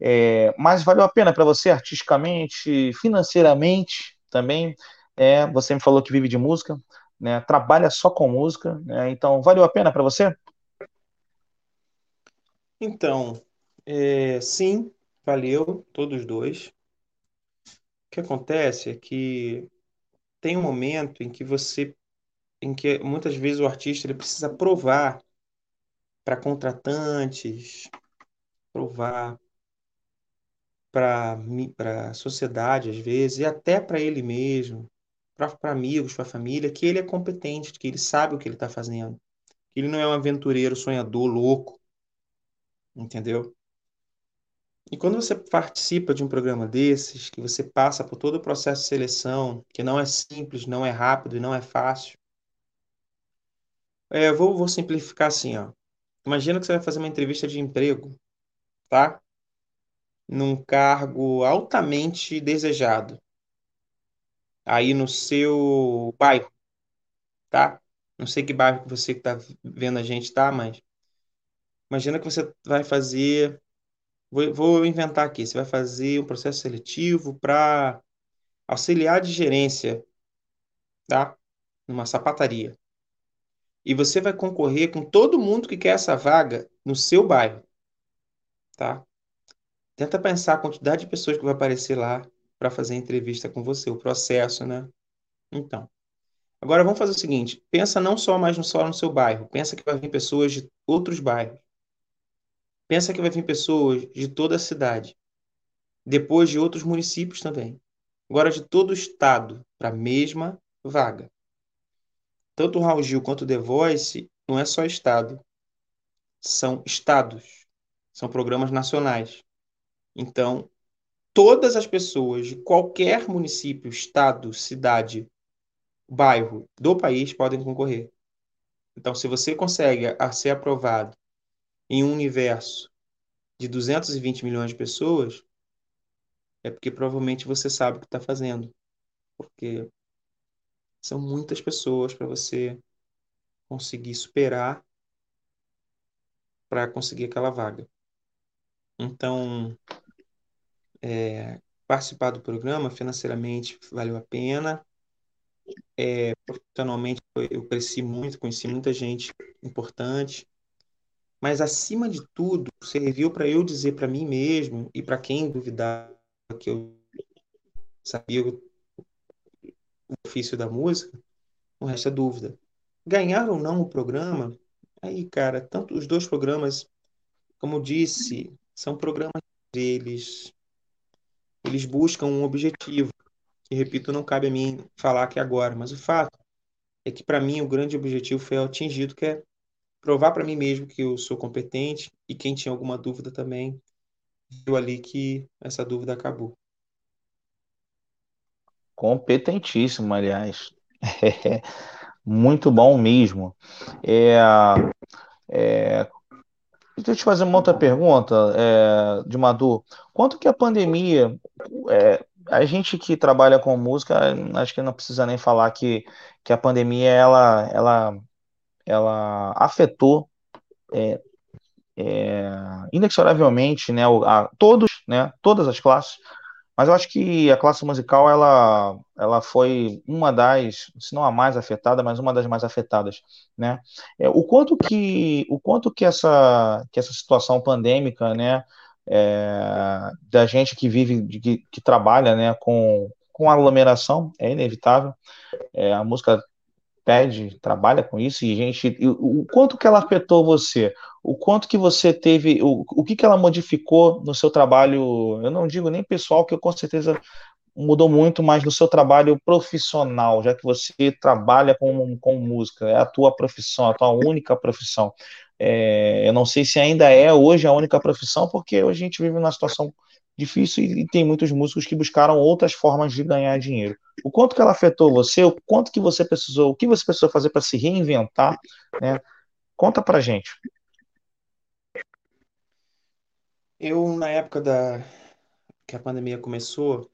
É, mas valeu a pena para você artisticamente, financeiramente também. É, você me falou que vive de música, né? trabalha só com música, né? então valeu a pena para você? Então, é, sim, Valeu, todos dois. O que acontece é que tem um momento em que você, em que muitas vezes o artista ele precisa provar para contratantes, provar para a sociedade às vezes e até para ele mesmo, para amigos, para a família, que ele é competente, que ele sabe o que ele está fazendo, que ele não é um aventureiro, sonhador, louco, entendeu? E quando você participa de um programa desses, que você passa por todo o processo de seleção, que não é simples, não é rápido e não é fácil, é, vou, vou simplificar assim, ó. Imagina que você vai fazer uma entrevista de emprego, tá? Num cargo altamente desejado. Aí no seu bairro, tá? Não sei que bairro que você que tá vendo a gente tá, mas imagina que você vai fazer Vou, inventar aqui. Você vai fazer um processo seletivo para auxiliar de gerência, tá? Numa sapataria. E você vai concorrer com todo mundo que quer essa vaga no seu bairro, tá? Tenta pensar a quantidade de pessoas que vai aparecer lá para fazer entrevista com você, o processo, né? Então, agora vamos fazer o seguinte: pensa não só mais no só no seu bairro, pensa que vai vir pessoas de outros bairros. Pensa que vai vir pessoas de toda a cidade, depois de outros municípios também. Agora de todo o estado para a mesma vaga. Tanto o Raul Gil quanto o The Voice não é só estado, são estados, são programas nacionais. Então, todas as pessoas de qualquer município, estado, cidade, bairro do país podem concorrer. Então, se você consegue ser aprovado em um universo de 220 milhões de pessoas, é porque provavelmente você sabe o que está fazendo. Porque são muitas pessoas para você conseguir superar para conseguir aquela vaga. Então, é, participar do programa financeiramente valeu a pena. É, profissionalmente eu cresci muito, conheci muita gente importante, mas acima de tudo serviu para eu dizer para mim mesmo e para quem duvidava que eu sabia o ofício da música, não resta dúvida. Ganhar ou não o programa, aí, cara, tanto os dois programas, como eu disse, são programas deles, eles buscam um objetivo. E repito, não cabe a mim falar aqui agora, mas o fato é que para mim o grande objetivo foi atingido, que é provar para mim mesmo que eu sou competente e quem tinha alguma dúvida também viu ali que essa dúvida acabou. Competentíssimo, aliás. <laughs> muito bom mesmo. É, é, deixa eu te fazer uma outra pergunta, é, de Madu. Quanto que a pandemia, é, a gente que trabalha com música, acho que não precisa nem falar que, que a pandemia ela, ela, ela afetou é, é, inexoravelmente né, a, todos, né, todas as classes, mas eu acho que a classe musical ela, ela foi uma das, se não a mais afetada, mas uma das mais afetadas, né? É, o quanto que o quanto que essa que essa situação pandêmica, né, é, da gente que vive que, que trabalha, né, com com aglomeração é inevitável. É, a música pede, trabalha com isso e gente, o, quanto que ela afetou você? o quanto que você teve, o, o que que ela modificou no seu trabalho, eu não digo nem pessoal, que eu com certeza mudou muito, mas no seu trabalho profissional, já que você trabalha com, com música, é a tua profissão, a tua única profissão. É, eu não sei se ainda é hoje a única profissão, porque hoje a gente vive numa situação difícil e, tem muitos músicos que buscaram outras formas de ganhar dinheiro. O quanto que ela afetou você, o quanto que você precisou, o que você precisou fazer para se reinventar, né? Conta pra gente. Eu, na época da que a pandemia começou,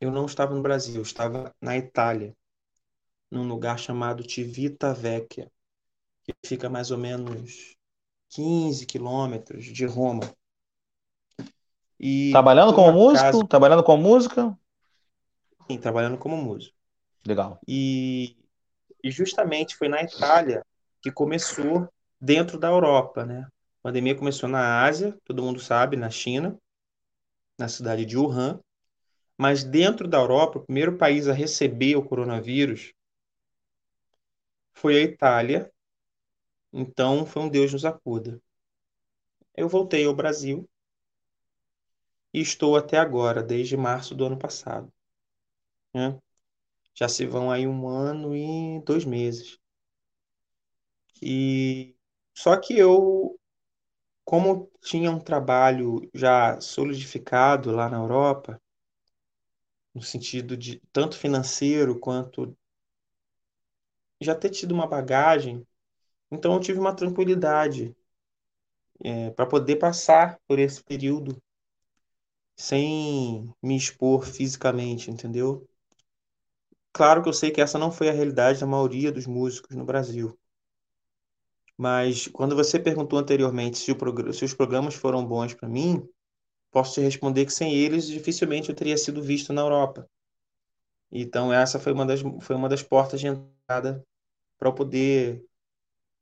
eu não estava no Brasil, eu estava na Itália, num lugar chamado Civitavecchia, que fica mais ou menos 15 quilômetros de Roma. E trabalhando como músico? Casa... Trabalhando com música? Sim, trabalhando como músico. Legal. E, e justamente foi na Itália que começou dentro da Europa, né? A pandemia começou na Ásia, todo mundo sabe, na China, na cidade de Wuhan. Mas dentro da Europa, o primeiro país a receber o coronavírus foi a Itália. Então, foi um Deus nos acuda. Eu voltei ao Brasil e estou até agora, desde março do ano passado. Né? Já se vão aí um ano e dois meses. E só que eu como tinha um trabalho já solidificado lá na Europa, no sentido de tanto financeiro quanto já ter tido uma bagagem, então eu tive uma tranquilidade é, para poder passar por esse período sem me expor fisicamente, entendeu? Claro que eu sei que essa não foi a realidade da maioria dos músicos no Brasil. Mas quando você perguntou anteriormente se, se os programas foram bons para mim, posso te responder que sem eles dificilmente eu teria sido visto na Europa. Então essa foi uma das, foi uma das portas de entrada para eu poder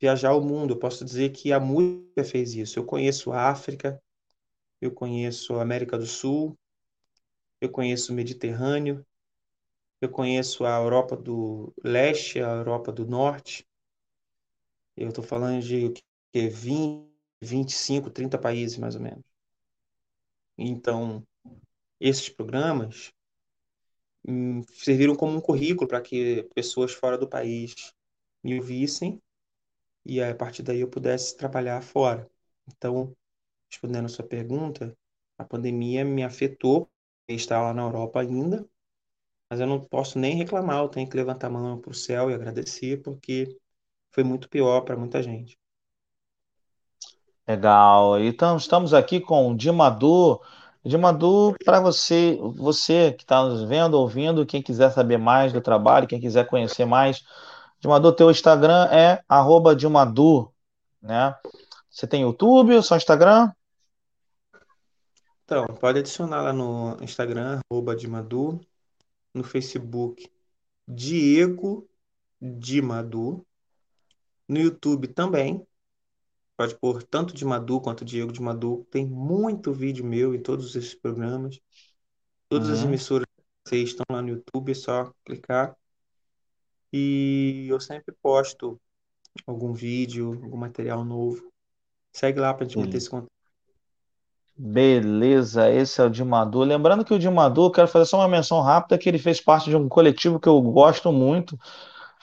viajar o mundo. Eu posso dizer que a música fez isso. Eu conheço a África, eu conheço a América do Sul, eu conheço o Mediterrâneo, eu conheço a Europa do Leste, a Europa do Norte. Eu estou falando de que 20, 25, 30 países mais ou menos. Então, esses programas hum, serviram como um currículo para que pessoas fora do país me ouvissem e a partir daí eu pudesse trabalhar fora. Então, respondendo a sua pergunta, a pandemia me afetou, estar lá na Europa ainda, mas eu não posso nem reclamar, eu tenho que levantar a mão para o céu e agradecer, porque foi muito pior para muita gente. Legal. Então, estamos aqui com o Dimadu. Dimadu, para você, você que está nos vendo, ouvindo, quem quiser saber mais do trabalho, quem quiser conhecer mais, Dimadu, teu Instagram é arroba Dimadu, né? Você tem YouTube, ou só Instagram? Então, pode adicionar lá no Instagram, arroba Dimadu no Facebook Diego de Madu. No YouTube também. Pode pôr tanto de Madu quanto Diego de Madu. Tem muito vídeo meu em todos esses programas. Todas uhum. as emissoras vocês estão lá no YouTube, é só clicar. E eu sempre posto algum vídeo, algum material novo. Segue lá para a gente manter esse contato. Beleza, esse é o Dimador. Lembrando que o Dimador, quero fazer só uma menção rápida, que ele fez parte de um coletivo que eu gosto muito,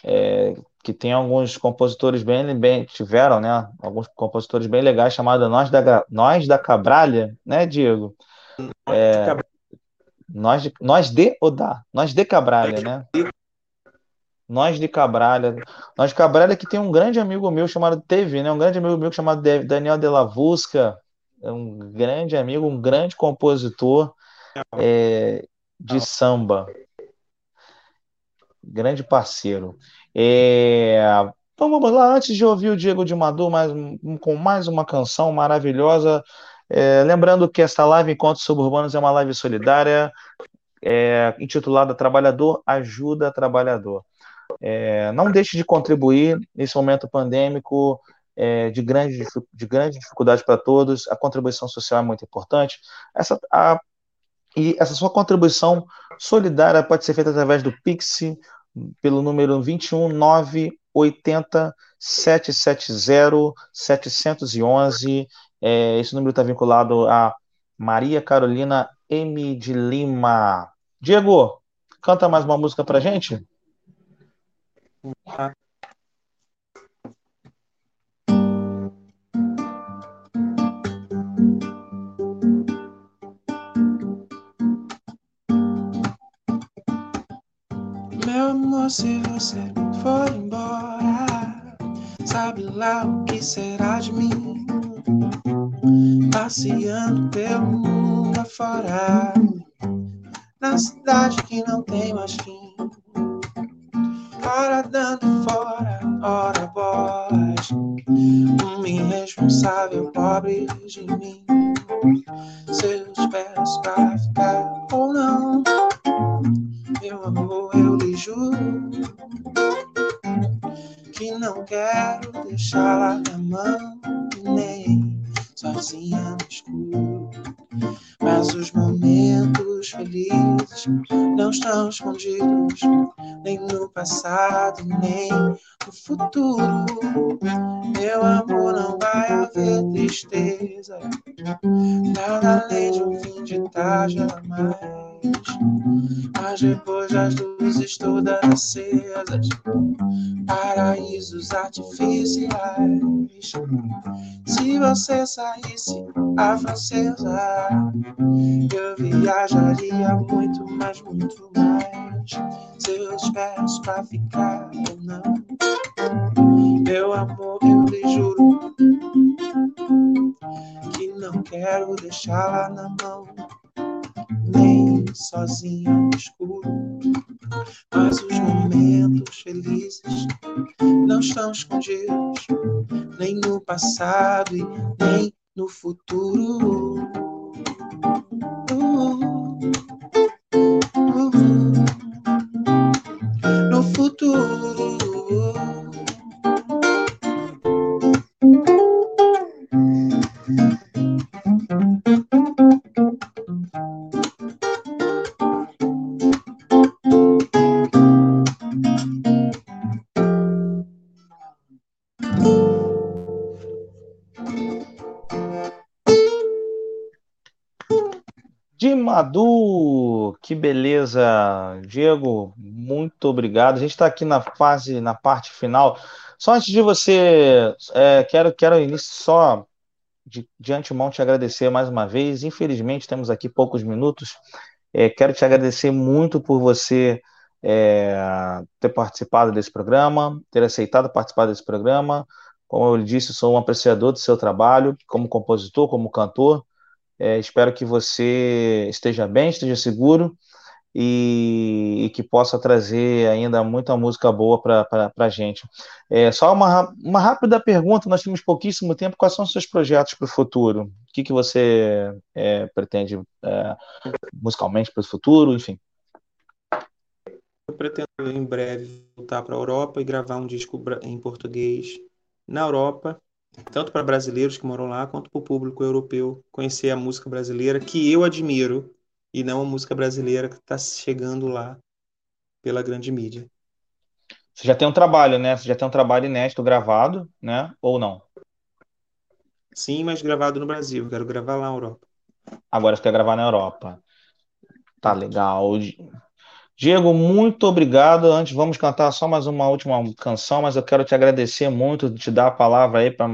é, que tem alguns compositores bem, bem, tiveram, né? Alguns compositores bem legais, chamado Nós da, Nós da Cabralha, né, Diego? É, nós, de, nós de ou da? Nós de Cabralha, né? Nós de Cabralha. Nós de Cabralha que tem um grande amigo meu chamado Teve, né? Um grande amigo meu chamado Daniel de la Vusca, é um grande amigo, um grande compositor é, de samba. Grande parceiro. É, então vamos lá, antes de ouvir o Diego de Madu mais, com mais uma canção maravilhosa. É, lembrando que esta live Encontros Suburbanos é uma live solidária é, intitulada Trabalhador Ajuda Trabalhador. É, não deixe de contribuir nesse momento pandêmico é, de, grande, de grande dificuldade para todos, a contribuição social é muito importante. Essa, a, e essa sua contribuição solidária pode ser feita através do Pix, pelo número 21980 770 711. É, esse número está vinculado a Maria Carolina M. de Lima. Diego, canta mais uma música para gente? Ah. Se você for embora, sabe lá o que será de mim? Passeando pelo mundo afora, na cidade que não tem mais fim. Ora dando fora, ora voz, um irresponsável pobre de mim. Seus pés pra ficar ou não, não quero deixá-la na mão, nem sozinha no escuro. Mas os momentos felizes não estão escondidos, nem no passado, nem no futuro. Meu amor, não vai haver tristeza, nada além de um fim de tarde jamais. Mas depois das luzes todas acesas, paraísos artificiais. Se você saísse a francesa, eu viajaria muito, mais, muito mais. Seus pés pra ficar ou não. Meu amor, eu lhe juro que não quero deixá-la na mão nem sozinha no escuro. Mas os momentos felizes não estão escondidos, nem no passado e nem no futuro. no futuro. Beleza, Diego, muito obrigado. A gente está aqui na fase, na parte final. Só antes de você, é, quero, quero só de, de antemão te agradecer mais uma vez. Infelizmente, temos aqui poucos minutos. É, quero te agradecer muito por você é, ter participado desse programa, ter aceitado participar desse programa. Como eu disse, sou um apreciador do seu trabalho como compositor, como cantor. É, espero que você esteja bem, esteja seguro e, e que possa trazer ainda muita música boa para a gente. É, só uma, uma rápida pergunta: nós temos pouquíssimo tempo. Quais são os seus projetos para o futuro? O que, que você é, pretende é, musicalmente para o futuro? Enfim. Eu pretendo em breve voltar para a Europa e gravar um disco em português na Europa tanto para brasileiros que moram lá, quanto para o público europeu conhecer a música brasileira, que eu admiro, e não a música brasileira que está chegando lá pela grande mídia. Você já tem um trabalho, né? Você já tem um trabalho inédito gravado, né? Ou não? Sim, mas gravado no Brasil. quero gravar lá na Europa. Agora você quer gravar na Europa. Tá legal. Diego, muito obrigado. Antes, vamos cantar só mais uma última canção, mas eu quero te agradecer muito, te dar a palavra aí, pra,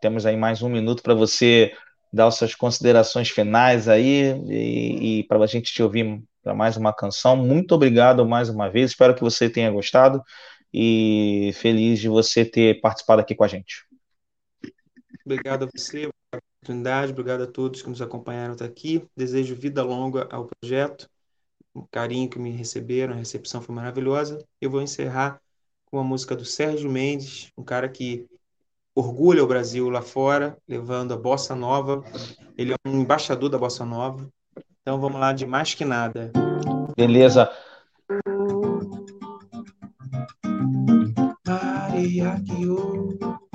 temos aí mais um minuto para você dar as suas considerações finais aí e, e para a gente te ouvir para mais uma canção. Muito obrigado mais uma vez, espero que você tenha gostado e feliz de você ter participado aqui com a gente. Obrigado a você, pela oportunidade, obrigado a todos que nos acompanharam até aqui. Desejo vida longa ao projeto o carinho que me receberam, a recepção foi maravilhosa. Eu vou encerrar com a música do Sérgio Mendes, um cara que orgulha o Brasil lá fora, levando a bossa nova. Ele é um embaixador da bossa nova. Então vamos lá de mais que nada. Beleza. Maria que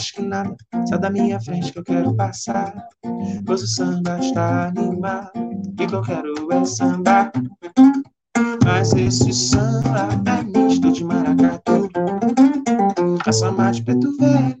acho que nada sai da minha frente que eu quero passar. Pois o samba está animado e que eu quero é sambar. Mas esse samba é misto de maracatu. A samba de preto velho,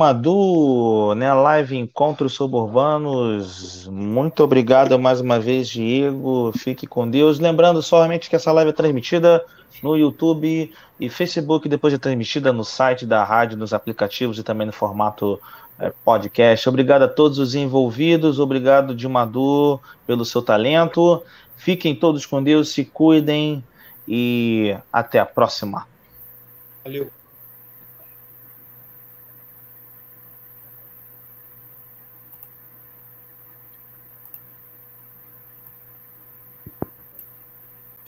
Madu, né, live Encontros Suburbanos. Muito obrigado mais uma vez, Diego. Fique com Deus. Lembrando somente que essa live é transmitida no YouTube e Facebook, depois é transmitida no site da rádio, nos aplicativos e também no formato é, podcast. Obrigado a todos os envolvidos. Obrigado, de Madu, pelo seu talento. Fiquem todos com Deus, se cuidem e até a próxima. Valeu.